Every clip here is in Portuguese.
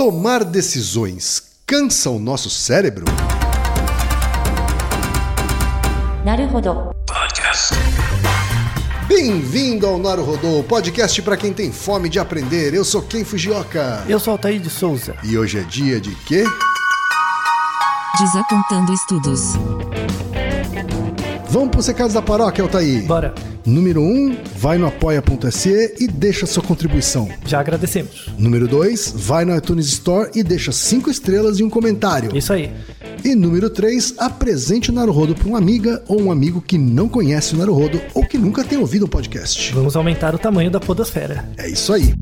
Tomar decisões cansa o nosso cérebro? Naruhodo. Podcast. Bem-vindo ao Naruhodo, podcast para quem tem fome de aprender. Eu sou Ken Fujioka. Eu sou Altair de Souza. E hoje é dia de quê? Desapontando estudos. Vamos pro Secados da Paróquia, Altair. Bora. Número 1, um, vai no apoia.se e deixa sua contribuição. Já agradecemos. Número 2, vai no iTunes Store e deixa 5 estrelas e um comentário. Isso aí. E número 3, apresente o Naruhodo para uma amiga ou um amigo que não conhece o Naruhodo ou que nunca tem ouvido um podcast. Vamos aumentar o tamanho da podosfera. É isso aí.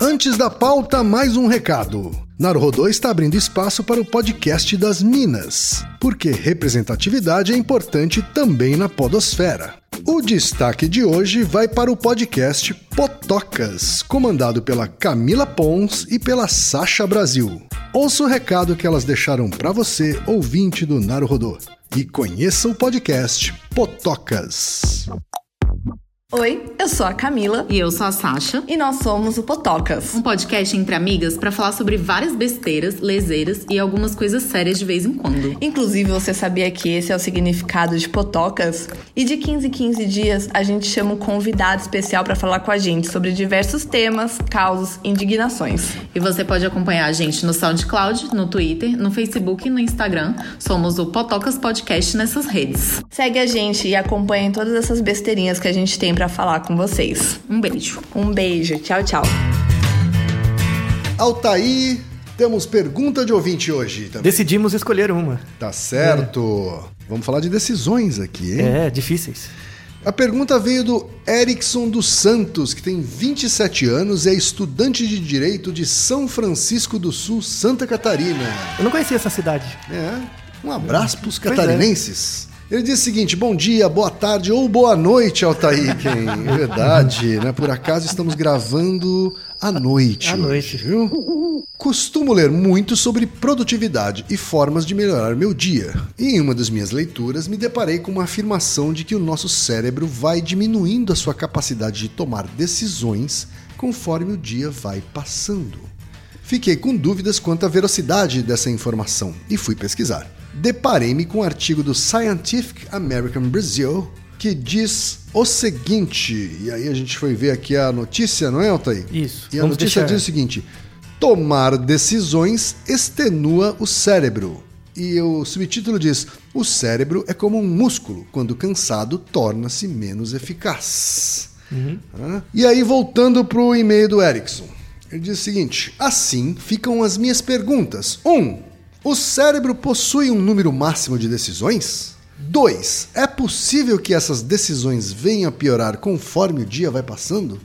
Antes da pauta, mais um recado. Naruhodô está abrindo espaço para o podcast das Minas, porque representatividade é importante também na podosfera. O destaque de hoje vai para o podcast Potocas, comandado pela Camila Pons e pela Sasha Brasil. Ouça o recado que elas deixaram para você, ouvinte do Naruhodô, e conheça o podcast Potocas. Oi, eu sou a Camila E eu sou a Sasha. e nós somos o Potocas. Um podcast entre amigas para falar sobre várias besteiras, leseiras e algumas coisas sérias de vez em quando. Inclusive, você sabia que esse é o significado de Potocas? E de 15 em 15 dias, a gente chama um convidado especial para falar com a gente sobre diversos temas, causos e indignações. E você pode acompanhar a gente no SoundCloud, no Twitter, no Facebook e no Instagram. Somos o Potocas Podcast nessas redes. Segue a gente e acompanhe todas essas besteirinhas que a gente tem para falar com vocês. Um beijo. Um beijo, tchau, tchau. Altair, temos pergunta de ouvinte hoje também. Decidimos escolher uma. Tá certo. Vamos falar de decisões aqui, hein? É, difíceis. A pergunta veio do Erickson dos Santos, que tem 27 anos e é estudante de Direito de São Francisco do Sul, Santa Catarina. Eu não conhecia essa cidade. É, um abraço pros Pois é. Ele diz o seguinte: bom dia, boa tarde ou boa noite, Altair. É verdade, né? Por acaso estamos gravando à noite. À hoje, noite. viu? Costumo ler muito sobre produtividade e formas de melhorar meu dia. E em uma das minhas leituras me deparei com uma afirmação de que o nosso cérebro vai diminuindo a sua capacidade de tomar decisões conforme o dia vai passando. Fiquei com dúvidas quanto à veracidade dessa informação e fui pesquisar. Deparei-me com um artigo do Scientific American Brazil que diz o seguinte, e aí a gente foi ver aqui a notícia, não é, Altair? Isso, E a notícia deixar. diz o seguinte: tomar decisões extenua o cérebro. E o subtítulo diz: o cérebro é como um músculo, quando cansado, torna-se menos eficaz. Ah, E aí, voltando para o e-mail do Erickson, ele diz o seguinte: assim ficam as minhas perguntas. 1. Um, o cérebro possui um número máximo de decisões? 2. É possível que essas decisões venham a piorar conforme o dia vai passando?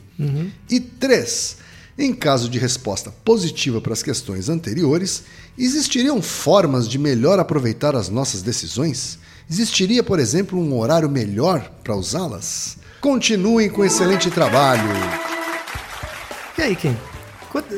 E 3. Em caso de resposta positiva para as questões anteriores, existiriam formas de melhor aproveitar as nossas decisões? Existiria, por exemplo, um horário melhor para usá-las? Continuem com excelente trabalho. E aí, Ken?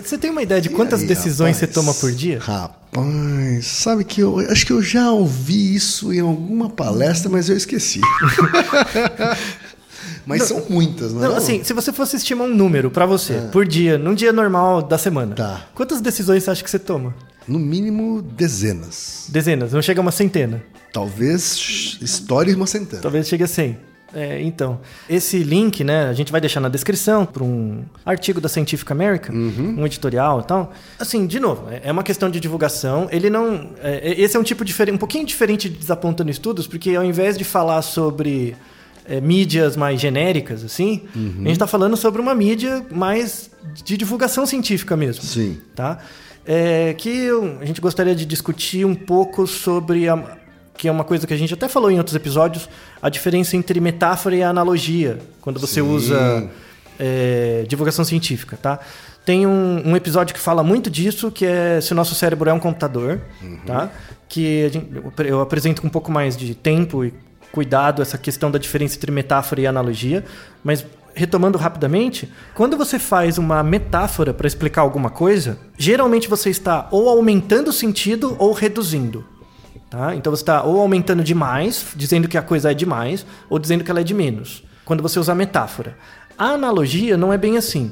Você tem uma ideia de quantas aí, decisões rapaz? você toma por dia? Rapaz, sabe que eu acho que eu já ouvi isso em alguma palestra, mas eu esqueci. mas são muitas, não é? Não, não? assim, se você fosse estimar um número pra você, por dia, num dia normal da semana, Tá. quantas decisões você acha que você toma? No mínimo dezenas. Dezenas, não chega a uma centena. Talvez estoure uma centena. Talvez chegue a 100. É, então, esse link, né, a gente vai deixar na descrição para um artigo da Scientific American, um editorial e tal. Assim, de novo, é- é uma questão de divulgação. Ele não. é, esse é um tipo diferente, um pouquinho diferente de desapontando estudos, porque ao invés de falar sobre é, mídias mais genéricas, assim, a gente está falando sobre uma mídia mais de divulgação científica mesmo. Sim. Tá? É, que a gente gostaria de discutir um pouco sobre a, que é uma coisa que a gente até falou em outros episódios, a diferença entre metáfora e analogia, quando você Sim. usa é, divulgação científica, tá? Tem um, um episódio que fala muito disso, que é se o nosso cérebro é um computador, tá? Que gente- eu apresento com um pouco mais de tempo e cuidado essa questão da diferença entre metáfora e analogia, mas retomando rapidamente, quando você faz uma metáfora para explicar alguma coisa, geralmente você está ou aumentando o sentido ou reduzindo. Tá? Então você está ou aumentando demais, dizendo que a coisa é demais, ou dizendo que ela é de menos. Quando você usa a metáfora. A analogia não é bem assim.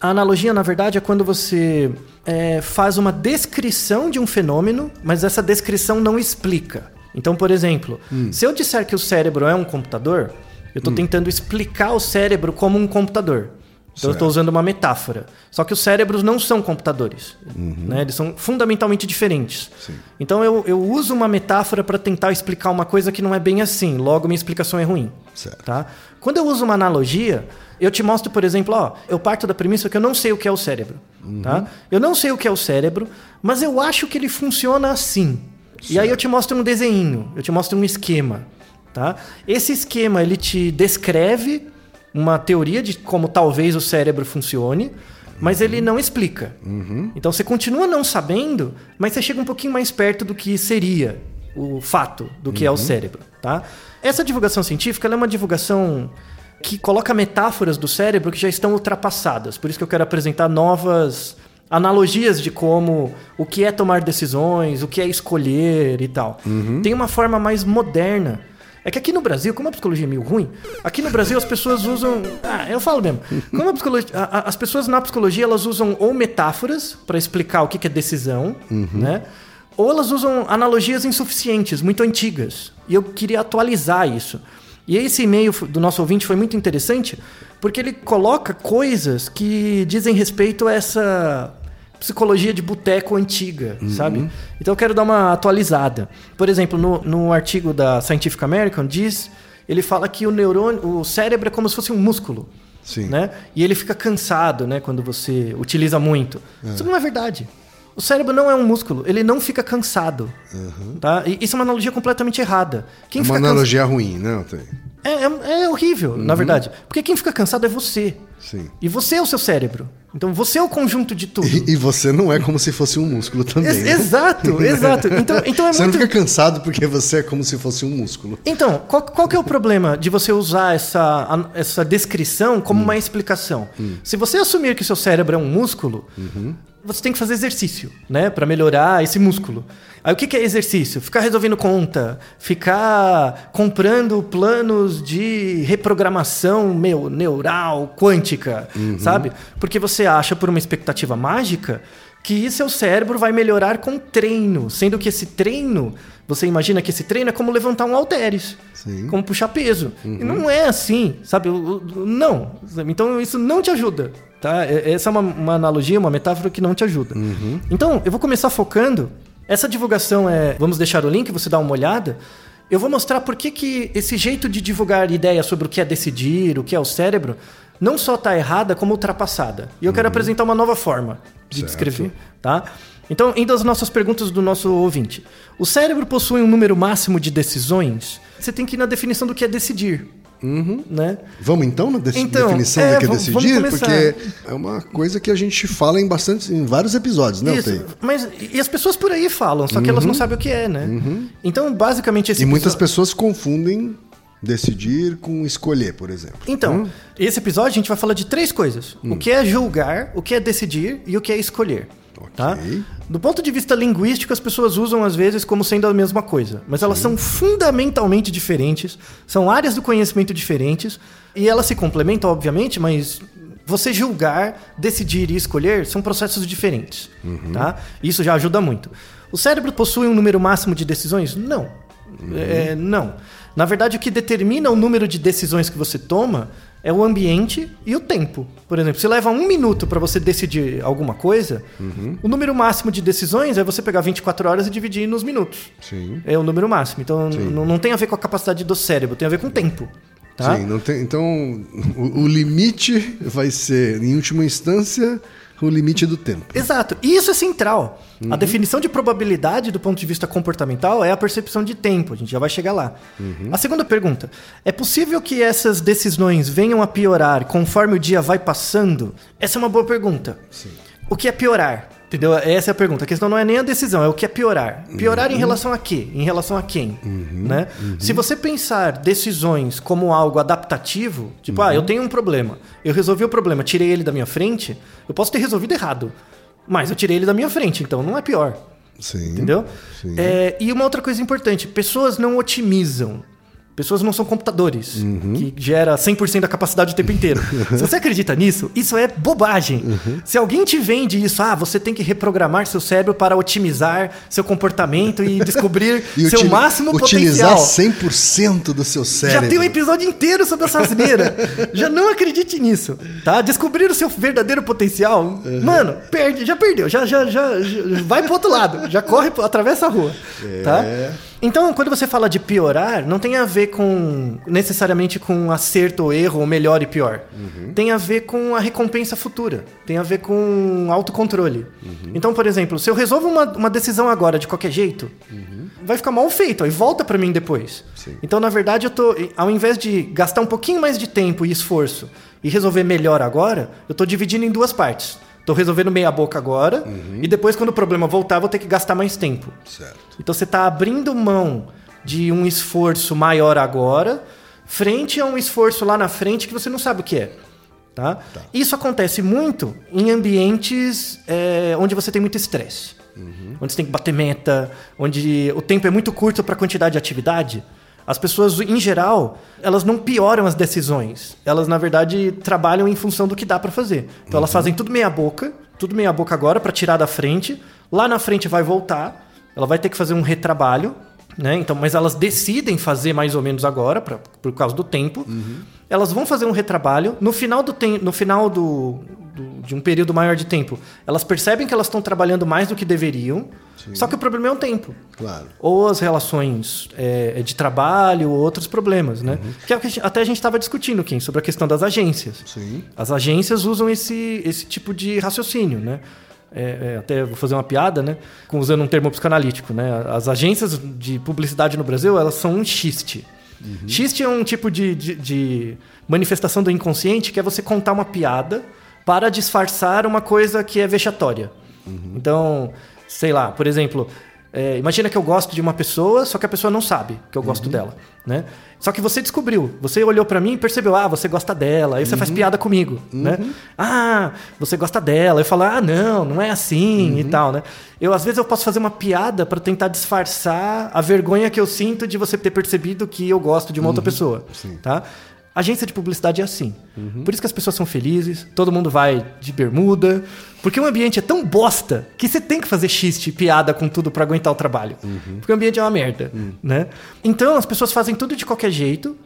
A analogia, na verdade, é quando você é, faz uma descrição de um fenômeno, mas essa descrição não explica. Então, por exemplo, se eu disser que o cérebro é um computador, eu estou tentando explicar o cérebro como um computador. Então, eu estou usando uma metáfora. Só que os cérebros não são computadores. Né? Eles são fundamentalmente diferentes. Então, eu, eu uso uma metáfora para tentar explicar uma coisa que não é bem assim. Logo, minha explicação é ruim. Certo. Tá? Quando eu uso uma analogia, eu te mostro, por exemplo, ó, eu parto da premissa que eu não sei o que é o cérebro. Tá? Eu não sei o que é o cérebro, mas eu acho que ele funciona assim. E aí eu te mostro um desenho, eu te mostro um esquema. Tá? Esse esquema ele te descreve uma teoria de como talvez o cérebro funcione, mas ele não explica. Então você continua não sabendo, mas você chega um pouquinho mais perto do que seria o fato do que é o cérebro. Tá? Essa divulgação científica é uma divulgação que coloca metáforas do cérebro que já estão ultrapassadas. Por isso que eu quero apresentar novas analogias de como o que é tomar decisões, o que é escolher e tal. Tem uma forma mais moderna. É que aqui no Brasil, como a psicologia é meio ruim, aqui no Brasil as pessoas usam. Ah, eu falo mesmo. Como a psicologia, a- a- as pessoas na psicologia elas usam ou metáforas para explicar o que que é decisão, né? Ou elas usam analogias insuficientes, muito antigas. E eu queria atualizar isso. E esse e-mail do nosso ouvinte foi muito interessante, porque ele coloca coisas que dizem respeito a essa psicologia de boteco antiga, sabe? Então eu quero dar uma atualizada. Por exemplo, no, no artigo da Scientific American diz, ele fala que o neurônio, o cérebro é como se fosse um músculo, Sim. né? E ele fica cansado, né, quando você utiliza muito. Isso não é verdade. O cérebro não é um músculo, ele não fica cansado, tá? E isso é uma analogia completamente errada. Quem É uma fica cansa- analogia ruim, né, Otávio? É, é, é horrível, na verdade. Porque quem fica cansado é você. Sim. E você é o seu cérebro. Então você é o conjunto de tudo. E, e você não é como se fosse um músculo também. Ex- né? exato, exato. Então, então é Você muito. não fica cansado porque você é como se fosse um músculo. Então, qual, qual que é o problema de você usar essa, essa descrição como uma explicação? Se você assumir que seu cérebro é um músculo, você tem que fazer exercício, né? Pra melhorar esse músculo. Aí o que que é exercício? Ficar resolvendo conta, ficar comprando planos de reprogramação meu, neural, quântica, sabe? Porque você acha por uma expectativa mágica que seu cérebro vai melhorar com treino, sendo que esse treino, você imagina que esse treino é como levantar um halteres, Sim. como puxar peso. E não é assim, sabe? Não. Então isso não te ajuda, tá? Essa é uma, uma analogia, uma metáfora que não te ajuda. Então, eu vou começar focando. Essa divulgação é. Vamos deixar o link, você dá uma olhada. Eu vou mostrar por que, que esse jeito de divulgar ideias sobre o que é decidir, o que é o cérebro, não só está errada, como ultrapassada. E eu quero apresentar uma nova forma de Certo. descrever, tá? Então, indo às nossas perguntas do nosso ouvinte. O cérebro possui um número máximo de decisões? Você tem que ir na definição do que é decidir. Né? Vamos então na de- Então, definição é, do que é decidir? Porque é uma coisa que a gente fala em bastante, em vários episódios, né, Isso, mas e as pessoas por aí falam, só que elas não sabem o que é, né? Então, basicamente, esse E muitas pessoas confundem decidir com escolher, por exemplo. Então, esse episódio a gente vai falar de três coisas: o que é julgar, o que é decidir e o que é escolher. Tá? Do ponto de vista linguístico, as pessoas usam às vezes como sendo a mesma coisa, mas elas são fundamentalmente diferentes, são áreas do conhecimento diferentes e elas se complementam, obviamente, mas você julgar, decidir e escolher são processos diferentes, tá? Isso já ajuda muito. O cérebro possui um número máximo de decisões? Não. É, não. Na verdade, o que determina o número de decisões que você toma é o ambiente e o tempo. Por exemplo, se leva um minuto para você decidir alguma coisa, o número máximo de decisões é você pegar 24 horas e dividir nos minutos. Sim. É o número máximo. Então, não tem a ver com a capacidade do cérebro, tem a ver com o tempo. Tá? Sim, não tem, então o, o limite vai ser, em última instância, o limite do tempo. Exato. E isso é central. A definição de probabilidade do ponto de vista comportamental é a percepção de tempo. A gente já vai chegar lá. A segunda pergunta: é possível que essas decisões venham a piorar conforme o dia vai passando? Essa é uma boa pergunta. O que é piorar? Entendeu? Essa é a pergunta. A questão não é nem a decisão, é o que é piorar. Piorar em relação a quê? Em relação a quem? Né? Se você pensar decisões como algo adaptativo, tipo, ah, eu tenho um problema, eu resolvi o problema, tirei ele da minha frente, eu posso ter resolvido errado, mas eu tirei ele da minha frente, então não é pior. Sim. Entendeu? Sim. É, e uma outra coisa importante: pessoas não otimizam. Pessoas não são computadores, Uhum. que gera 100% da capacidade o tempo inteiro. Se você acredita nisso, isso é bobagem. Uhum. Se alguém te vende isso, ah, você tem que reprogramar seu cérebro para otimizar seu comportamento e descobrir E seu máximo utilizar potencial. 100% do seu cérebro. Já tem um episódio inteiro sobre essa asneira. já não acredite nisso, tá? Descobrir o seu verdadeiro potencial, Uhum. mano, perde, já perdeu, já, já, já, já- vai pro outro lado, já corre, atravessa a rua, tá? Então, quando você fala de piorar, não tem a ver com necessariamente com acerto ou erro, ou melhor e pior. Uhum. Tem a ver com a recompensa futura. Tem a ver com autocontrole. Uhum. Então, por exemplo, se eu resolvo uma, uma decisão agora de qualquer jeito, vai ficar mal feito, aí volta pra mim depois. Uhum. Sim. Então, na verdade, eu tô, ao invés de gastar um pouquinho mais de tempo e esforço e resolver melhor agora, eu tô dividindo em duas partes. Tô resolvendo meia boca agora Uhum. e depois quando o problema voltar, vou ter que gastar mais tempo. Certo. Então você está abrindo mão de um esforço maior agora, frente a um esforço lá na frente que você não sabe o que é. Tá? Isso acontece muito em ambientes é, onde você tem muito estresse. Onde você tem que bater meta, onde o tempo é muito curto para a quantidade de atividade. As pessoas, em geral, elas não pioram as decisões. Elas, na verdade, trabalham em função do que dá para fazer. Então, elas fazem tudo meia boca, tudo meia boca agora para tirar da frente. Lá na frente vai voltar, ela vai ter que fazer um retrabalho, né? Então, mas elas decidem fazer mais ou menos agora, pra, por causa do tempo. Elas vão fazer um retrabalho. No final do no final do, do- de um período maior de tempo, elas percebem que elas estão trabalhando mais do que deveriam. Só que o problema é o tempo. Claro. Ou as relações é, de trabalho, ou outros problemas, né? Que é o que até a gente estava discutindo, Kim, sobre a questão das agências. Sim. As agências usam esse, esse tipo de raciocínio, né? É, é, até vou fazer uma piada, né? Usando um termo psicanalítico, né? As agências de publicidade no Brasil, elas são um xiste. Xiste é um tipo de, de, de manifestação do inconsciente que é você contar uma piada para disfarçar uma coisa que é vexatória. Então, sei lá, por exemplo, é, imagina que eu gosto de uma pessoa, só que a pessoa não sabe que eu gosto dela, né? Só que você descobriu, você olhou pra mim e percebeu, ah, você gosta dela, aí você faz piada comigo, né? Ah, você gosta dela, eu falo, ah, não, não é assim e tal, né? Eu às vezes eu posso fazer uma piada pra tentar disfarçar a vergonha que eu sinto de você ter percebido que eu gosto de uma outra pessoa, tá? Agência de publicidade é assim. Por isso que as pessoas são felizes, todo mundo vai de bermuda, porque o ambiente é tão bosta que você tem que fazer xiste e piada com tudo pra aguentar o trabalho. Porque o ambiente é uma merda, né? Então as pessoas fazem tudo de qualquer jeito,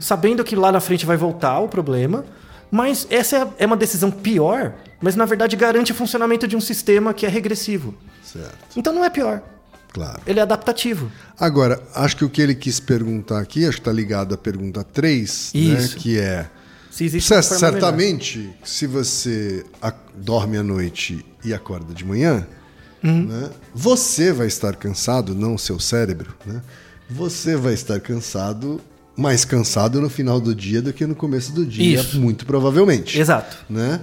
sabendo que lá na frente vai voltar o problema, mas essa é- é uma decisão pior, mas na verdade garante o funcionamento de um sistema que é regressivo. Certo. Então não é pior, Claro. ele é adaptativo. Agora, acho que o que ele quis perguntar aqui, acho que está ligado à pergunta 3, né, que é. Se existe Cer- uma forma melhor. certamente, se você dorme à noite e acorda de manhã, Uhum. né, você vai estar cansado, não o seu cérebro, né? Você vai estar cansado, mais cansado no final do dia do que no começo do dia, Isso. muito provavelmente. Exato. Né?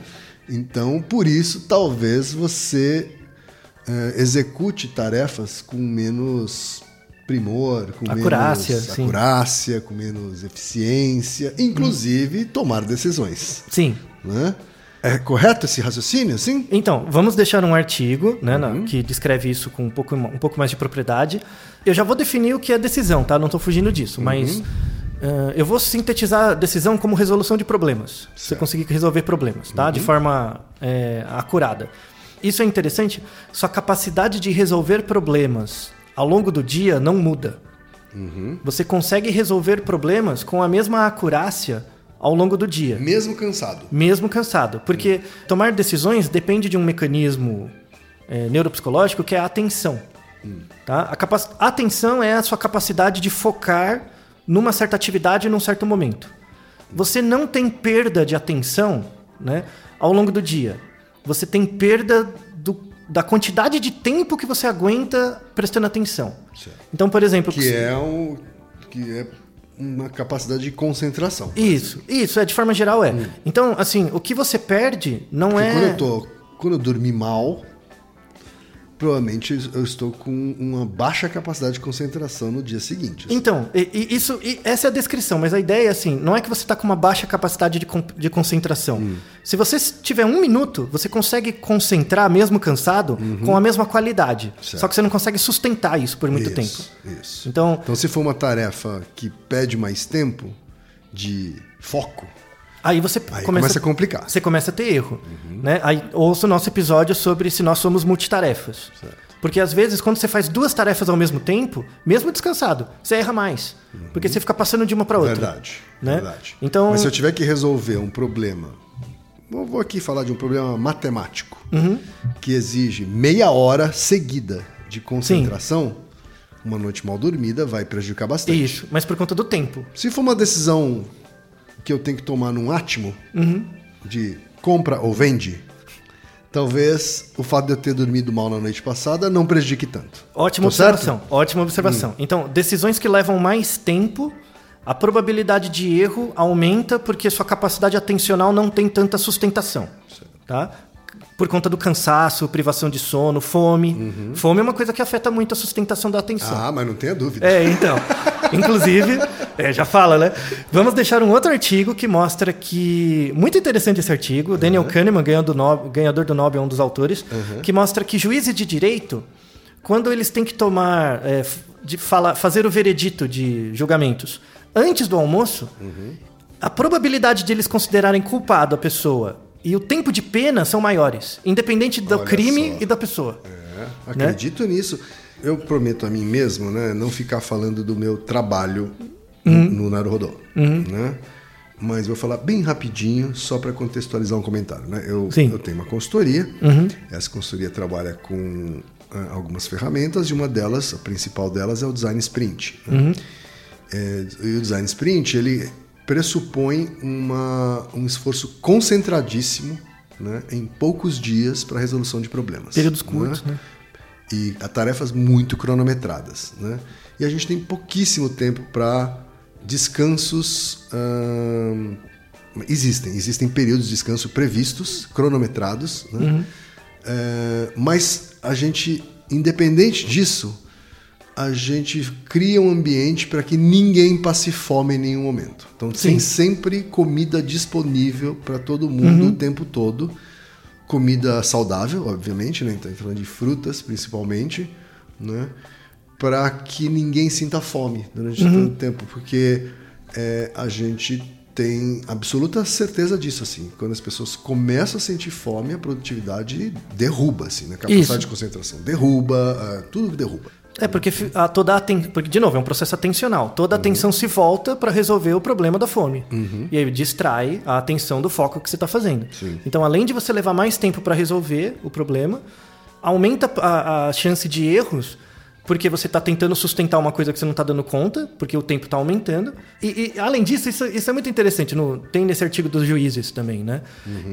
Então, por isso, talvez você eh, execute tarefas com menos primor, com Acurácia, menos sim. acurácia, com menos eficiência, inclusive tomar decisões. Sim. Né? É correto esse raciocínio, assim? Então, vamos deixar um artigo né, Uhum. que descreve isso com um pouco, um pouco mais de propriedade. Eu já vou definir o que é decisão, tá? Não estou fugindo disso, Uhum. mas eh, eu vou sintetizar a decisão como resolução de problemas. Você conseguir resolver problemas, tá? Uhum. De forma eh, acurada. Isso é interessante. Sua capacidade de resolver problemas ao longo do dia não muda. Uhum. Você consegue resolver problemas com a mesma acurácia ao longo do dia Mesmo cansado. mesmo cansado. Porque tomar decisões depende de um mecanismo é, neuropsicológico que é a atenção. Tá? A, capac- a atenção é a sua capacidade de focar numa certa atividade num certo momento. Você não tem perda de atenção né, ao longo do dia. Você tem perda do- da quantidade de tempo que você aguenta prestando atenção. Certo. Então, por exemplo, Que é, um, que é uma capacidade de concentração. Isso, isso, é de forma geral é. Então, assim, o que você perde não Porque é. quando eu tô. Quando eu dormi mal, provavelmente eu estou com uma baixa capacidade de concentração no dia seguinte. Então, e- e isso, e essa é a descrição, mas a ideia é assim: não é que você está com uma baixa capacidade de, de concentração. Hum. Se você tiver um minuto, você consegue concentrar, mesmo cansado, com a mesma qualidade. Uhum. Certo. Só que você não consegue sustentar isso por muito tempo. Isso, Isso. Então, Então, se for uma tarefa que pede mais tempo de foco, aí você aí começa, começa, a complicar. você começa a ter erro. Né? Aí ouça o nosso episódio sobre se nós somos multitarefas. Porque às vezes, quando você faz duas tarefas ao mesmo tempo, mesmo descansado, você erra mais. Porque você fica passando de uma para outra. Verdade, né? verdade. Então, Mas se eu tiver que resolver um problema, eu vou aqui falar de um problema matemático, Uhum. que exige meia hora seguida de concentração, uma noite mal dormida vai prejudicar bastante. isso, mas por conta do tempo. Se for uma decisão que eu tenho que tomar num átimo, Uhum. de compra ou vende, talvez o fato de eu ter dormido mal na noite passada não prejudique tanto. Ótima Tô certo? observação. Ótima observação. Hum. Então, decisões que levam mais tempo, a probabilidade de erro aumenta porque sua capacidade atencional não tem tanta sustentação. Tá? Por conta do cansaço, privação de sono, fome. Fome é uma coisa que afeta muito a sustentação da atenção. Uhum. Ah, mas não tenha dúvida. É, então. Inclusive, é, já fala, né? Vamos deixar um outro artigo que mostra que. Muito interessante esse artigo. Daniel Kahneman, ganhador do, Nobel, ganhador do Nobel, é um dos autores, que mostra que juízes de direito, quando eles têm que tomar. é, de fala, fazer o veredito de julgamentos antes do almoço, a probabilidade de eles considerarem culpado a pessoa e o tempo de pena são maiores, independente do Olha crime só. e da pessoa. É, acredito nisso. Eu prometo a mim mesmo, né, não ficar falando do meu trabalho Uhum. no Naruhodô, né? Mas vou falar bem rapidinho, só para contextualizar um comentário, né? Eu, Sim. Uhum. eu tenho uma consultoria. Essa consultoria trabalha com ah, algumas ferramentas e uma delas, a principal delas, é o Design Sprint. né? Uhum. É, e o Design Sprint, ele pressupõe uma, um esforço concentradíssimo né, em poucos dias para resolução de problemas. Períodos curtos, né? E a tarefas muito cronometradas. Né? E a gente tem pouquíssimo tempo para descansos. ahn, existem, existem períodos de descanso previstos, cronometrados, né? É, mas a gente, independente disso, a gente cria um ambiente para que ninguém passe fome em nenhum momento. Então tem sempre comida disponível para todo mundo o tempo todo. Comida saudável, obviamente, né? Então falando de frutas principalmente, né? Para que ninguém sinta fome durante tanto tempo, porque é, a gente tem absoluta certeza disso, assim. Quando as pessoas começam a sentir fome, a produtividade derruba, assim, né? Capacidade Isso. de concentração derruba, ah, tudo derruba. É, porque a, toda a aten- porque, de novo, é um processo atencional. Toda a atenção se volta para resolver o problema da fome. E aí distrai a atenção do foco que você está fazendo. Sim. Então, além de você levar mais tempo para resolver o problema, aumenta a, a chance de erros, porque você está tentando sustentar uma coisa que você não está dando conta, porque o tempo está aumentando. E, e, além disso, isso, isso é muito interessante. No, tem nesse artigo dos juízes também, né?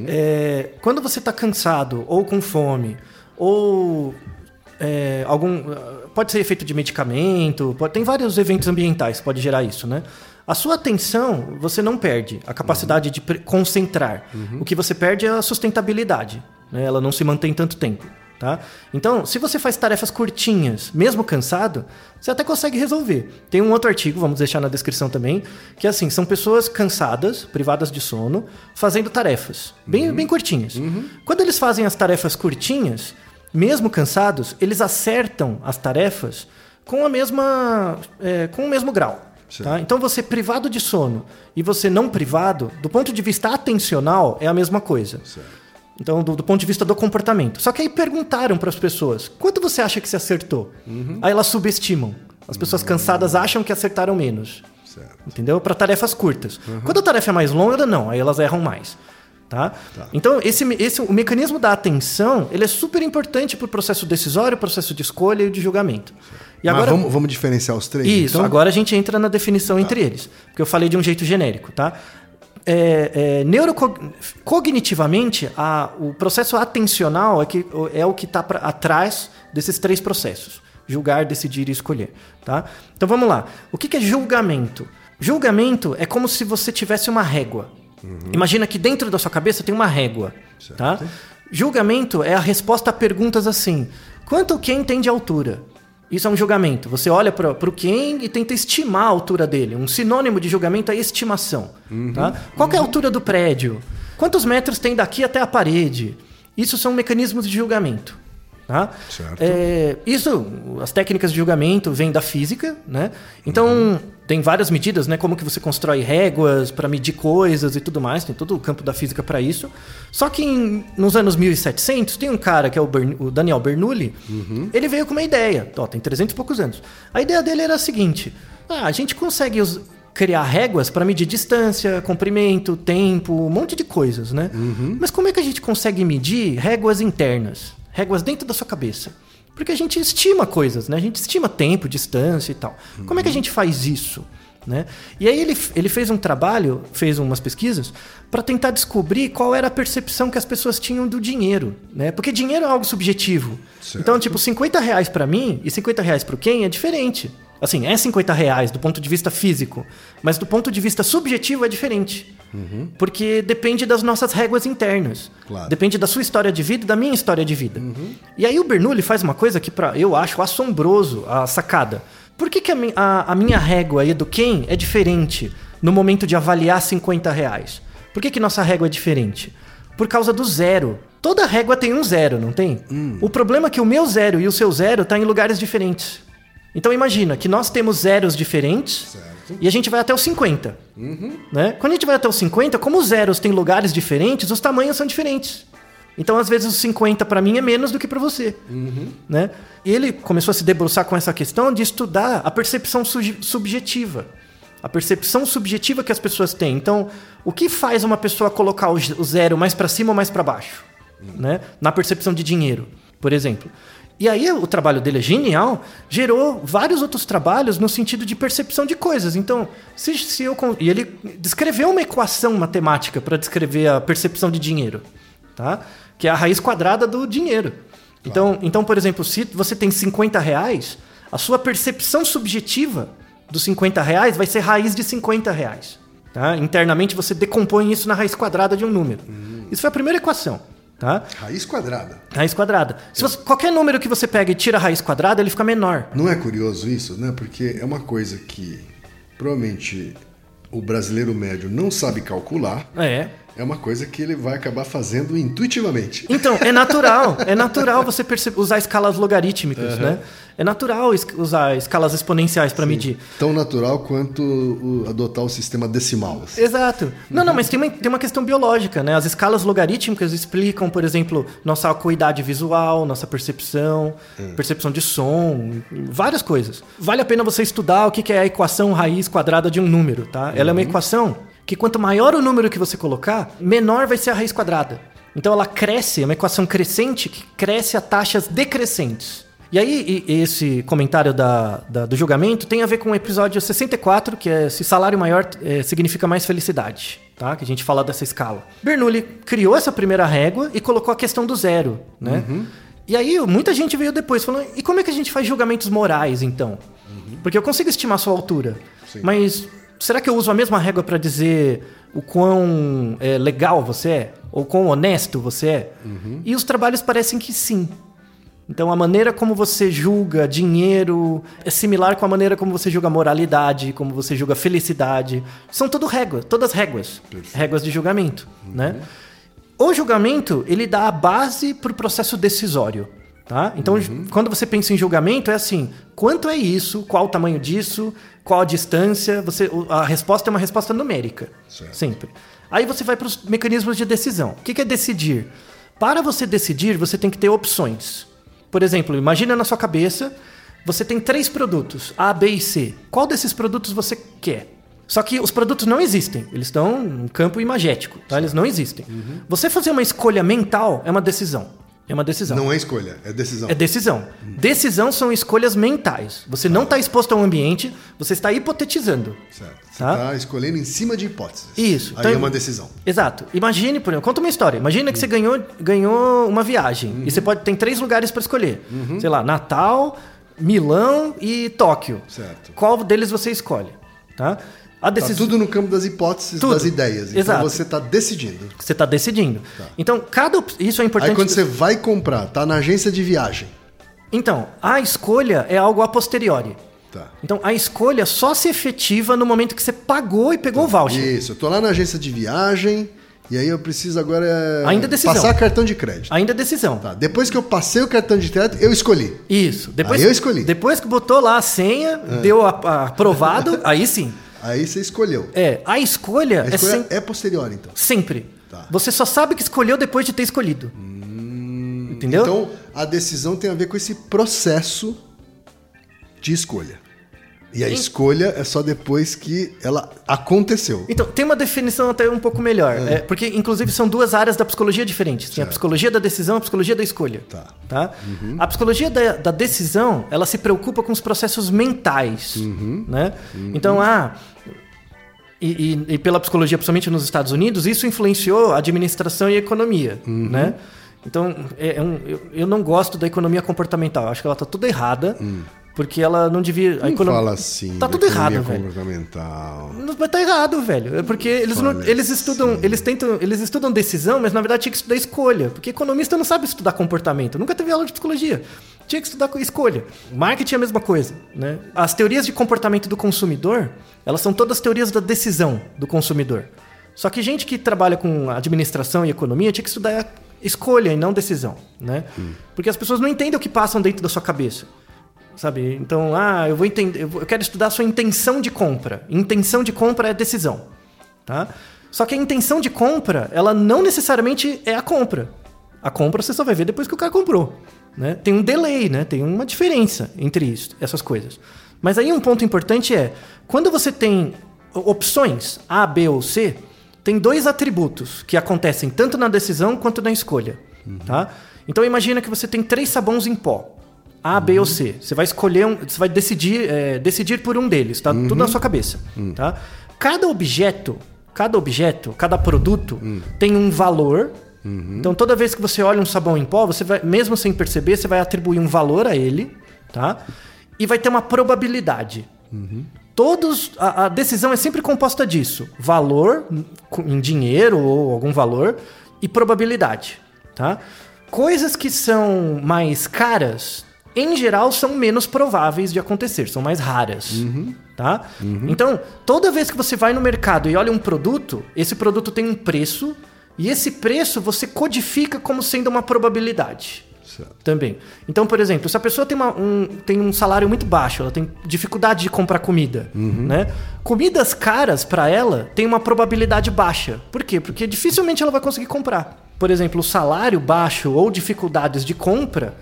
É, quando você está cansado, ou com fome, ou é, algum pode ser efeito de medicamento, pode- tem vários eventos ambientais que pode gerar isso, né? A sua atenção você não perde a capacidade de pre- concentrar. O que você perde é a sustentabilidade, né? Ela não se mantém tanto tempo, tá? Então, se você faz tarefas curtinhas, mesmo cansado, você até consegue resolver. Tem um outro artigo, vamos deixar na descrição também, que é assim, são pessoas cansadas, privadas de sono, fazendo tarefas bem, bem curtinhas. Quando eles fazem as tarefas curtinhas, mesmo cansados, eles acertam as tarefas com a mesma, é, com o mesmo grau. tá? Então você privado de sono e você não privado, do ponto de vista atencional, é a mesma coisa. Então, do, do ponto de vista do comportamento. Só que aí perguntaram para as pessoas: quanto você acha que você acertou? Aí elas subestimam. As pessoas cansadas acham que acertaram menos. Certo. Entendeu? Para tarefas curtas. Quando a tarefa é mais longa, não. Aí elas erram mais. Tá? Então, esse, esse, o mecanismo da atenção ele é super importante para o processo decisório, processo de escolha e de julgamento. E Mas agora, vamos, vamos diferenciar os três? isso, então? agora a gente entra na definição entre eles. Porque eu falei de um jeito genérico, tá? É, é, neurocognitivamente, a, o processo atencional é, que, é o que está atrás desses três processos. Julgar, decidir e escolher. Tá? Então vamos lá. O que, que é julgamento? Julgamento é como se você tivesse uma régua. Imagina que dentro da sua cabeça tem uma régua. Tá? Julgamento é a resposta a perguntas assim: Quanto o Ken tem de altura? Isso é um julgamento. Você olha para o Ken e tenta estimar a altura dele. Um sinônimo de julgamento é estimação. Tá? Qual é a altura do prédio? Quantos metros tem daqui até a parede? Isso são mecanismos de julgamento. Tá? Certo. É, isso, as técnicas de julgamento vêm da física, né? Então tem várias medidas, né? Como que você constrói réguas para medir coisas e tudo mais. Tem todo o campo da física para isso. Só que em- nos anos 1700 tem um cara que é o, Bern- o Daniel Bernoulli. Ele veio com uma ideia. Ó, tem 300 e poucos anos. A ideia dele era a seguinte: ah, a gente consegue us- criar réguas para medir distância, comprimento, tempo, um monte de coisas, né? Mas como é que a gente consegue medir réguas internas? Réguas dentro da sua cabeça? Porque a gente estima coisas, né? A gente estima tempo, distância e tal. Como é que a gente faz isso? Né? E aí ele, ele fez um trabalho, fez umas pesquisas para tentar descobrir qual era a percepção que as pessoas tinham do dinheiro, né? Porque dinheiro é algo subjetivo. Certo. Então, tipo, 50 reais para mim e 50 reais para quem é diferente. Assim, é 50 reais do ponto de vista físico, mas do ponto de vista subjetivo é diferente. Porque depende das nossas réguas internas. Claro. Depende da sua história de vida e da minha história de vida. E aí o Bernoulli faz uma coisa que pra, eu acho assombroso, a sacada. Por que, que a, a- a minha régua e a do Ken é diferente no momento de avaliar 50 reais? Por que, que nossa régua é diferente? Por causa do zero. Toda régua tem um zero, não tem? O problema é que o meu zero e o seu zero estão em lugares diferentes. Então imagina que nós temos zeros diferentes Certo. e a gente vai até os 50. Né? Quando a gente vai até os 50, como os zeros têm lugares diferentes, os tamanhos são diferentes. Então, às vezes, os 50 para mim é menos do que para você. Né? E ele começou a se debruçar com essa questão de estudar a percepção subjetiva. A percepção subjetiva que as pessoas têm. Então, o que faz uma pessoa colocar o zero mais para cima ou mais para baixo? Né? Na percepção de dinheiro, por exemplo. E aí o trabalho dele é genial, gerou vários outros trabalhos no sentido de percepção de coisas. Então, se, se eu e ele descreveu uma equação matemática para descrever a percepção de dinheiro, tá? Que é a raiz quadrada do dinheiro. Então, então, por exemplo, se você tem 50 reais, a sua percepção subjetiva dos 50 reais vai ser raiz de 50 reais. Tá? Internamente você decompõe isso na raiz quadrada de um número. Isso foi a primeira equação. Tá? Raiz quadrada. Raiz quadrada. Se você- qualquer número que você pega e tira a raiz quadrada, ele fica menor. Não é curioso isso, né? Porque é uma coisa que provavelmente o brasileiro médio não sabe calcular. É. É uma coisa que ele vai acabar fazendo intuitivamente. Então, é natural. É natural você usar escalas logarítmicas, né? É natural usar escalas exponenciais para medir. Tão natural quanto o- adotar o sistema decimal. assim. Exato. Não, não, mas tem uma, tem uma questão biológica, né? As escalas logarítmicas explicam, por exemplo, nossa acuidade visual, nossa percepção, percepção de som, várias coisas. Vale a pena você estudar o que que é a equação raiz quadrada de um número, tá? Ela é uma equação que quanto maior o número que você colocar, menor vai ser a raiz quadrada. Então ela cresce, é uma equação crescente que cresce a taxas decrescentes. E aí, e- esse comentário da, da- do julgamento tem a ver com o episódio 64, que é se salário maior eh, significa mais felicidade, tá? Que a gente fala dessa escala. Bernoulli criou essa primeira régua e colocou a questão do zero, né? E aí, muita gente veio depois falando, e como é que a gente faz julgamentos morais, então? Porque eu consigo estimar a sua altura, mas será que eu uso a mesma régua para dizer o quão eh, legal você é? Ou quão honesto você é? E os trabalhos parecem que sim. Então a maneira como você julga dinheiro é similar com a maneira como você julga moralidade, como você julga felicidade. São tudo réguas, todas réguas, réguas de julgamento, né? O julgamento, ele dá a base para o processo decisório, tá? Então, quando você pensa em julgamento, é assim, quanto é isso, qual o tamanho disso, qual a distância, você, a resposta é uma resposta numérica, Certo. sempre. Aí você vai para os mecanismos de decisão. O que que é decidir? Para você decidir, você tem que ter opções. Por exemplo, imagina na sua cabeça, você tem três produtos, A, B e C. Qual desses produtos você quer? Só que os produtos não existem, eles estão em campo imagético, tá? Eles não existem. Você fazer uma escolha mental é uma decisão. É uma decisão. Não é escolha, é decisão. É decisão. Decisão são escolhas mentais. Você não está exposto ao ambiente, você está hipotetizando. Certo. Você Tá? está escolhendo em cima de hipóteses. Isso. Aí Então- é uma decisão. Exato. Imagine, por exemplo, conta uma história. Imagina que você ganhou, ganhou uma viagem. E você pode tem três lugares para escolher. Sei lá, Natal, Milão e Tóquio. Certo. Qual deles você escolhe? Tá? A Tá decisão tudo no campo das hipóteses, Tudo. das ideias. Então Exato. você está decidindo. você está decidindo. Então, cada op- isso é importante. Aí quando você vai comprar, tá na agência de viagem. Então, a escolha é algo a posteriori. Tá. Então, a escolha só se efetiva no momento que você pagou e pegou o voucher. Isso, eu tô lá na agência de viagem e aí eu preciso agora é, Ainda decisão. passar cartão de crédito. Ainda é decisão. Tá, depois que eu passei o cartão de crédito, eu escolhi. Isso. Depois, Aí eu escolhi. É. Depois que botou lá a senha, deu a, a- aprovado, aí sim. Aí você escolheu. É, a escolha, A é escolha sem- é posterior, então. sempre. Tá. Você só sabe que escolheu depois de ter escolhido. Entendeu? Então, a decisão tem a ver com esse processo de escolha. E a escolha é só depois que ela aconteceu. Então, tem uma definição até um pouco melhor. é, porque, inclusive, são duas áreas da psicologia diferentes. Tem a psicologia da decisão e a psicologia da escolha. Tá. Tá? A psicologia da, da decisão, ela se preocupa com os processos mentais. Né? Então, ah... E, e- e pela psicologia, principalmente nos Estados Unidos, isso influenciou a administração e a economia, né? Então, é- é um- eu, eu não gosto da economia comportamental. Acho que ela tá tudo errada, porque ela não devia... A Não economia, fala assim. Tá tudo economia errado, velho. comportamental. Mas tá errado, velho. É porque eles, não, eles estudam, assim. eles tentam, eles estudam decisão, mas na verdade tinha que estudar escolha, porque economista não sabe estudar comportamento. Nunca teve aula de psicologia. Tinha que estudar co- escolha. Marketing é a mesma coisa, né? As teorias de comportamento do consumidor, elas são todas teorias da decisão do consumidor. Só que gente que trabalha com administração e economia tinha que estudar escolha e não decisão, né? Porque as pessoas não entendem o que passam dentro da sua cabeça. Sabe? Então, ah, eu vou entender, eu quero estudar a sua intenção de compra. Intenção de compra é decisão, tá? Só que a intenção de compra, ela não necessariamente é a compra. A compra você só vai ver depois que o cara comprou, né? Tem um delay, né? Tem uma diferença entre isso, essas coisas. Mas aí um ponto importante é, quando você tem opções A, B ou C, tem dois atributos que acontecem tanto na decisão quanto na escolha, tá? Então imagina que você tem três sabões em pó. A, B ou C. Você vai escolher um. Você vai decidir, é, decidir por um deles, tá? Tudo na sua cabeça. Tá? Cada objeto, cada objeto, cada produto tem um valor. Então, toda vez que você olha um sabão em pó, você vai, mesmo sem perceber, você vai atribuir um valor a ele, tá? E vai ter uma probabilidade. Todos. A, a decisão é sempre composta disso: valor em dinheiro ou algum valor e probabilidade, tá? Coisas que são mais caras, em geral, são menos prováveis de acontecer, são mais raras, tá? Então, toda vez que você vai no mercado e olha um produto, esse produto tem um preço e esse preço você codifica como sendo uma probabilidade. Certo. Também. Então, por exemplo, se a pessoa tem, uma- um, tem um salário muito baixo, ela tem dificuldade de comprar comida, né? Comidas caras para ela tem uma probabilidade baixa. Por quê? Porque dificilmente ela vai conseguir comprar. Por exemplo, o salário baixo ou dificuldades de compra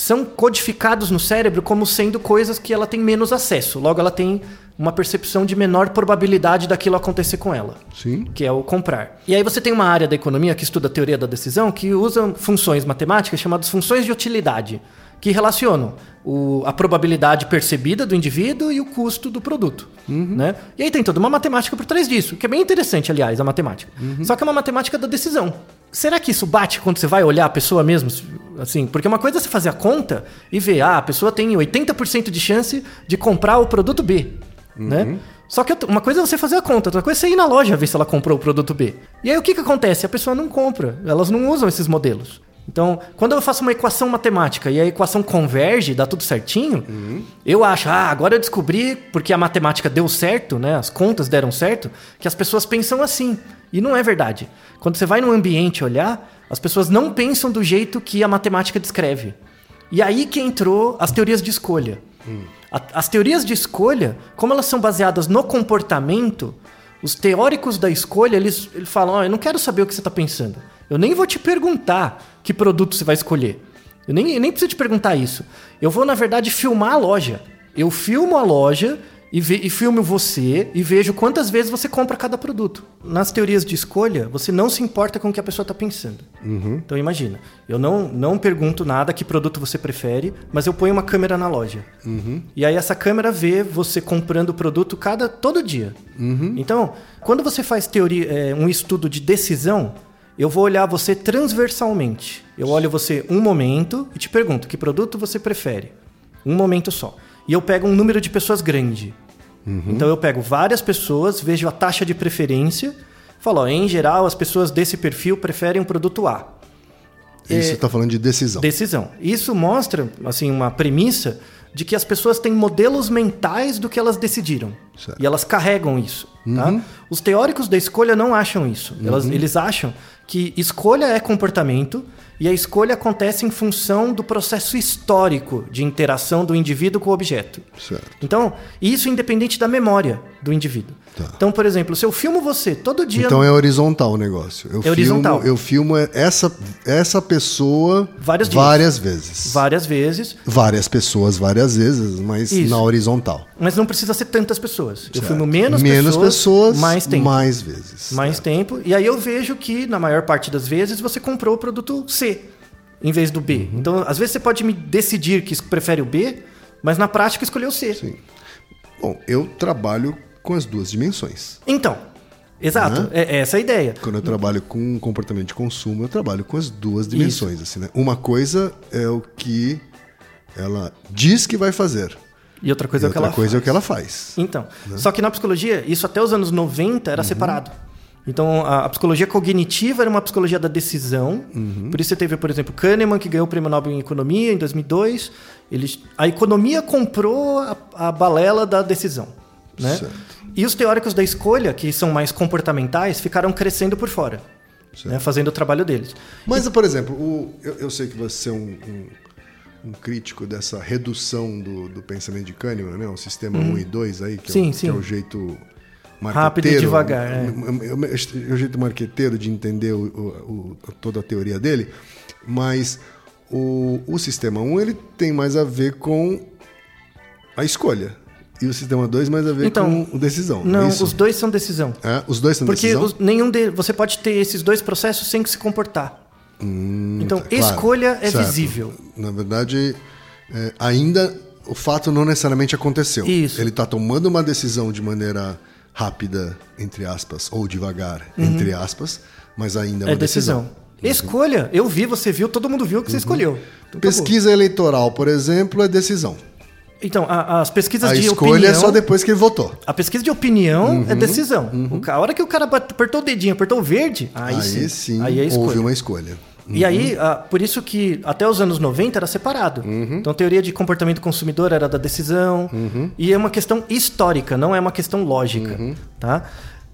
são codificados no cérebro como sendo coisas que ela tem menos acesso. Logo, ela tem uma percepção de menor probabilidade daquilo acontecer com ela Sim. que é o comprar. E aí você tem uma área da economia que estuda a teoria da decisão que usa funções matemáticas chamadas funções de utilidade, que relacionam o- a probabilidade percebida do indivíduo e o custo do produto. Né? E aí tem toda uma matemática por trás disso, que é bem interessante, aliás, a matemática. Só que é uma matemática da decisão. Será que isso bate quando você vai olhar a pessoa mesmo? Assim, porque uma coisa é você fazer a conta e ver, ah, a pessoa tem 80% de chance de comprar o produto B né? Só que uma coisa é você fazer a conta, outra coisa é você ir na loja ver se ela comprou o produto B. E aí o que, que acontece? A pessoa não compra, elas não usam esses modelos. Então, quando eu faço uma equação matemática e a equação converge, dá tudo certinho, eu acho, ah, agora eu descobri, porque a matemática deu certo, né? As contas deram certo, que as pessoas pensam assim. E não é verdade. Quando você vai num ambiente olhar, as pessoas não pensam do jeito que a matemática descreve. E aí que entrou as teorias de escolha. A- As teorias de escolha, como elas são baseadas no comportamento, os teóricos da escolha, eles, eles falam, ó, eu não quero saber o que você está pensando. Eu nem vou te perguntar que produto você vai escolher. Eu nem, eu nem preciso te perguntar isso. Eu vou, na verdade, filmar a loja. Eu filmo a loja e, ve, e filmo você e vejo quantas vezes você compra cada produto. Nas teorias de escolha, você não se importa com o que a pessoa está pensando. Então imagina, eu não, não pergunto nada que produto você prefere, mas eu ponho uma câmera na loja. E aí essa câmera vê você comprando o produto cada todo dia. Então, quando você faz teoria, é, um estudo de decisão, eu vou olhar você transversalmente. Eu olho você um momento e te pergunto que produto você prefere. Um momento só. E eu pego um número de pessoas grande. Então eu pego várias pessoas, vejo a taxa de preferência, falo, ó, em geral as pessoas desse perfil preferem um produto A. Isso está falando de decisão. Decisão. Isso mostra, assim, uma premissa de que as pessoas têm modelos mentais do que elas decidiram. Certo. E elas carregam isso. Tá? Os teóricos da escolha não acham isso. Elas- eles acham que escolha é comportamento e a escolha acontece em função do processo histórico de interação do indivíduo com o objeto. Certo. Então, isso independente da memória do indivíduo. Tá. Então, por exemplo, se eu filmo você todo dia. Então é horizontal o negócio. Eu É horizontal. Filmo, eu filmo essa, essa pessoa Vários dias. várias vezes. várias vezes, Várias pessoas várias vezes, mas Isso. na horizontal. mas não precisa ser tantas pessoas. Eu Certo. filmo menos, Menos pessoas, pessoas, mais tempo. mais vezes. mais tempo. E aí eu vejo que, na maior parte das vezes, você comprou o produto C em vez do B. Uhum. Então, às vezes você pode me decidir que prefere o B, mas na prática escolheu o C. Sim. Bom, eu trabalho com as duas dimensões. Então, exato, Né? é, essa a ideia. Quando eu trabalho com comportamento de consumo, eu trabalho com as duas dimensões. Assim, né? Uma coisa é o que ela diz que vai fazer. E outra coisa e é o que outra ela coisa é faz. o que ela faz. Então, só que na psicologia, isso até os anos 90 Uhum. era separado. Então, a, a psicologia cognitiva era uma psicologia da decisão. Uhum. Por isso você teve, por exemplo, Kahneman, que ganhou o Prêmio Nobel em Economia em 2002. Ele, a economia comprou a, a balela da decisão. Né? Certo. E os teóricos da escolha, que são mais comportamentais, ficaram crescendo por fora. Né? Fazendo o trabalho deles. Mas, por exemplo, o- eu, eu sei que você é um, um- um crítico dessa redução do, do pensamento de Kahneman, né? O sistema 1 e 2 aí, que, é, Sim, o, sim. que é o jeito Rápido e devagar, é. é o- é o jeito marqueteiro de entender o- toda a teoria dele, mas o, o sistema 1 ele tem mais a ver com a escolha. E o sistema 2 mais a ver Então, com decisão. Não, é os dois são decisão. É, os dois são Porque decisão? os- nenhum de, você pode ter esses dois processos sem se comportar. então, Tá, Claro, escolha é certo. visível. Na verdade, é, ainda o fato não necessariamente aconteceu. Isso. Ele está tomando uma decisão de maneira rápida, entre aspas, ou devagar, entre aspas, mas ainda é uma Uhum. É decisão. Escolha. Eu vi, você viu, todo mundo viu o que você escolheu. Então, acabou. Pesquisa eleitoral, por exemplo, é decisão. Então, a- as pesquisas A de escolha opinião. é só depois que ele votou. A pesquisa de opinião é decisão. O ca- a hora que o cara apertou o dedinho, apertou o verde, aí, Aí, sim. sim, Aí é escolha. houve uma escolha. E aí, ah, por isso que até os anos 90 era separado. Então, a teoria de comportamento consumidor era da decisão. E é uma questão histórica, não é uma questão lógica. Tá?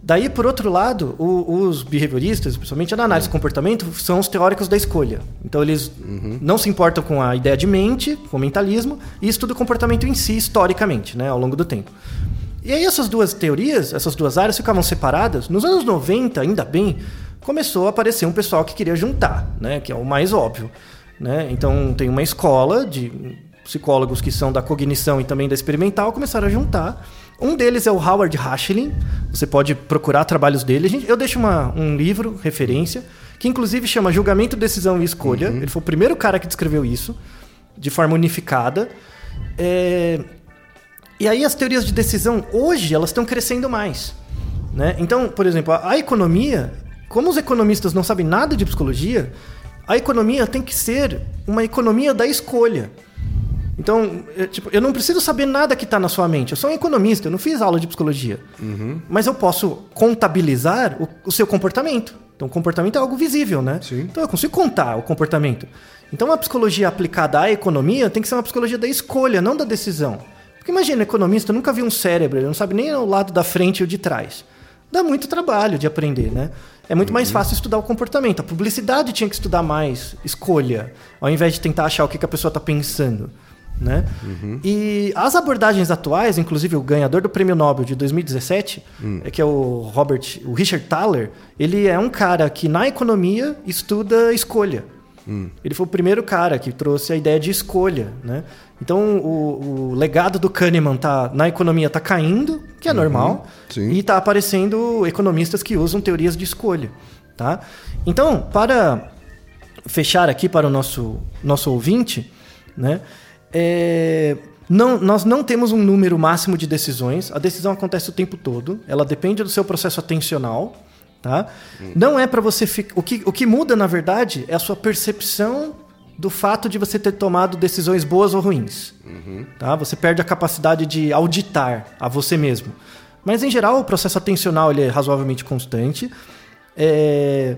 Daí, por outro lado, o- os behavioristas, principalmente na análise de comportamento, são os teóricos da escolha. Então, eles não se importam com a ideia de mente, com o mentalismo, e estudam o comportamento em si, historicamente, né, ao longo do tempo. E aí essas duas teorias, essas duas áreas ficavam separadas. Nos anos 90, ainda bem, começou a aparecer um pessoal que queria juntar, né? Que é o mais óbvio. Né? Então tem uma escola de psicólogos que são da cognição e também da experimental, começaram a juntar. Um deles é o Howard Hashelin. Você pode procurar trabalhos dele. Eu deixo uma- um livro, referência, que inclusive chama Julgamento, Decisão e Escolha. Ele foi o primeiro cara que descreveu isso, de forma unificada. É, e aí as teorias de decisão hoje elas estão crescendo mais, né? Então, por exemplo, a, a economia, como os economistas não sabem nada de psicologia, a economia tem que ser uma economia da escolha. Então, eu, tipo, eu não preciso saber nada que está na sua mente. Eu sou um economista, eu não fiz aula de psicologia. Mas eu posso contabilizar o, o seu comportamento. Então, o comportamento é algo visível, né? Sim. Então, eu consigo contar o comportamento. Então, uma psicologia aplicada à economia tem que ser uma psicologia da escolha, não da decisão. Porque imagina, o economista nunca viu um cérebro, ele não sabe nem o lado da frente e o de trás. Dá muito trabalho de aprender, né? É muito mais fácil estudar o comportamento. A publicidade tinha que estudar mais escolha, ao invés de tentar achar o que que a pessoa está pensando. Né? E as abordagens atuais, inclusive o ganhador do Prêmio Nobel de 2017, é que é o Robert, o Richard Thaler, ele é um cara que na economia estuda escolha. Ele foi o primeiro cara que trouxe a ideia de escolha, né? Então o, o legado do Kahneman tá na economia está caindo, que é normal, sim. e está aparecendo economistas que usam teorias de escolha, tá? Então para fechar aqui para o nosso nosso ouvinte, né? É, não, nós não temos um número máximo de decisões. A decisão acontece o tempo todo. Ela depende do seu processo atencional. Tá? Não é para você ficar. O que, o que muda, na verdade, é a sua percepção do fato de você ter tomado decisões boas ou ruins. Tá? Você perde a capacidade de auditar a você mesmo. Mas, em geral, o processo atencional ele é razoavelmente constante. É,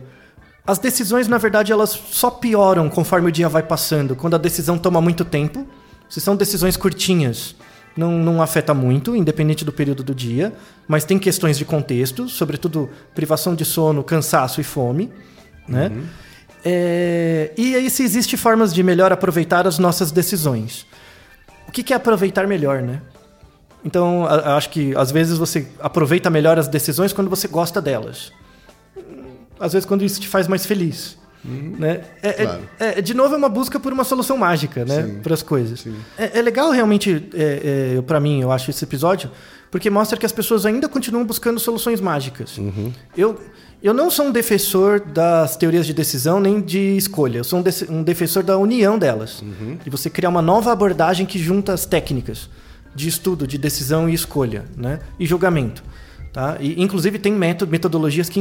As decisões, na verdade, elas só pioram conforme o dia vai passando. Quando a decisão toma muito tempo, se são decisões curtinhas, não, não afeta muito, independente do período do dia, mas tem questões de contexto, sobretudo privação de sono, cansaço e fome, né? É, e aí se existe formas de melhor aproveitar as nossas decisões. O que que é aproveitar melhor, né? Então, a- a- acho que às vezes você aproveita melhor as decisões quando você gosta delas. Às vezes quando isso te faz mais feliz. Né? É, é- Claro. é- de novo, é uma busca por uma solução mágica né? Para as coisas. É, é legal realmente, é, é, para mim, eu acho, esse episódio, porque mostra que as pessoas ainda continuam buscando soluções mágicas. Eu, eu não sou um defensor das teorias de decisão nem de escolha. Eu sou um, dece- um defensor da união delas. De você criar uma nova abordagem que junta as técnicas de estudo, de decisão e escolha, né? E julgamento. Tá? E, inclusive, tem método, metodologias que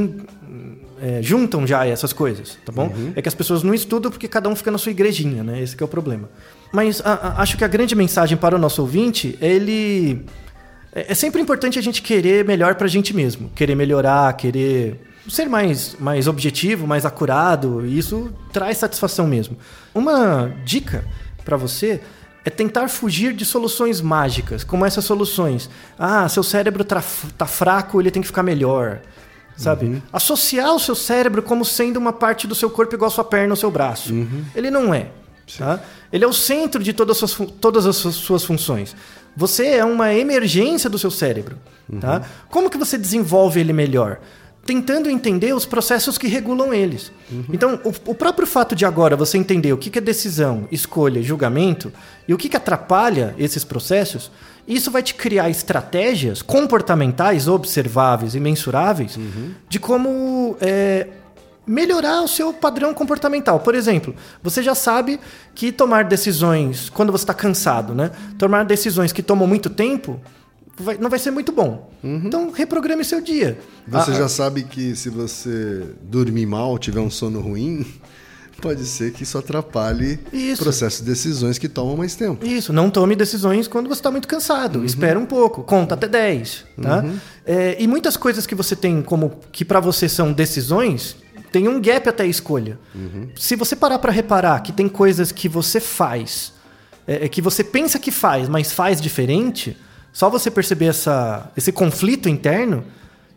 é, juntam já essas coisas, tá bom? É que as pessoas não estudam porque cada um fica na sua igrejinha, né? Esse é o problema. Mas a- a- acho que a grande mensagem para o nosso ouvinte é ele... É, é sempre importante a gente querer melhor para a gente mesmo. Querer melhorar, querer ser mais, mais objetivo, mais acurado. E isso traz satisfação mesmo. Uma dica para você é tentar fugir de soluções mágicas, como essas soluções. Ah, seu cérebro tá, tá fraco, ele tem que ficar melhor. Sabe? Associar o seu cérebro como sendo uma parte do seu corpo igual a sua perna ou seu braço. Ele não é. Tá? Ele é o centro de todas as, suas, todas as suas- funções. Você é uma emergência do seu cérebro. Tá? Como que você desenvolve ele melhor? Tentando entender os processos que regulam eles. Então, o, o próprio fato de agora você entender o que, que é decisão, escolha julgamento e o que, que atrapalha esses processos, isso vai te criar estratégias comportamentais observáveis e mensuráveis de como é, melhorar o seu padrão comportamental. Por exemplo, você já sabe que tomar decisões quando você está cansado, né? Tomar decisões que tomam muito tempo vai- não vai ser muito bom. Então, reprograme seu dia. Você Ah, já sabe que se você dormir mal, tiver um sono ruim, pode ser que isso atrapalhe Isso. o processo de decisões que tomam mais tempo. Isso, não tome decisões quando você está muito cansado. Espera um pouco, conta até 10. Tá? É, e muitas coisas que você tem como que para você são decisões, tem um gap até a escolha. Se você parar para reparar que tem coisas que você faz, é, é, que você pensa que faz, mas faz diferente, só você perceber essa, esse conflito interno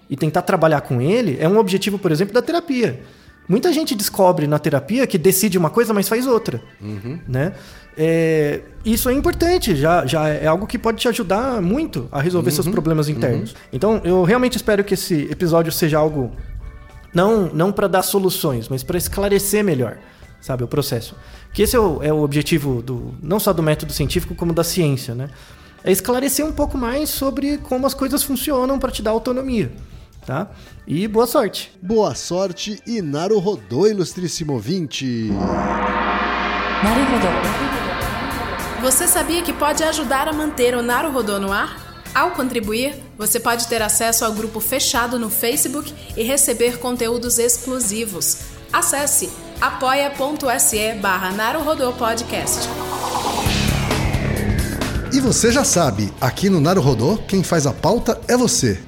e tentar trabalhar com ele é um objetivo, por exemplo, da terapia. Muita gente descobre na terapia que decide uma coisa, mas faz outra. Né? É, isso é importante, já, já é algo que pode te ajudar muito a resolver seus problemas internos. Então, eu realmente espero que esse episódio seja algo não, não para dar soluções, mas para esclarecer melhor, sabe, o processo. Que esse é o, é o objetivo do não só do método científico como da ciência, né? É esclarecer um pouco mais sobre como as coisas funcionam para te dar autonomia, tá? E boa sorte. Boa sorte e Naru Rodô, ilustríssimo ouvinte. Rodô. Você sabia que pode ajudar a manter o Naru Rodô no ar? Ao contribuir, você pode ter acesso ao grupo fechado no Facebook e receber conteúdos exclusivos. Acesse apoia.se barra Podcast. E você já sabe, aqui no Naru Rodô, quem faz a pauta é você.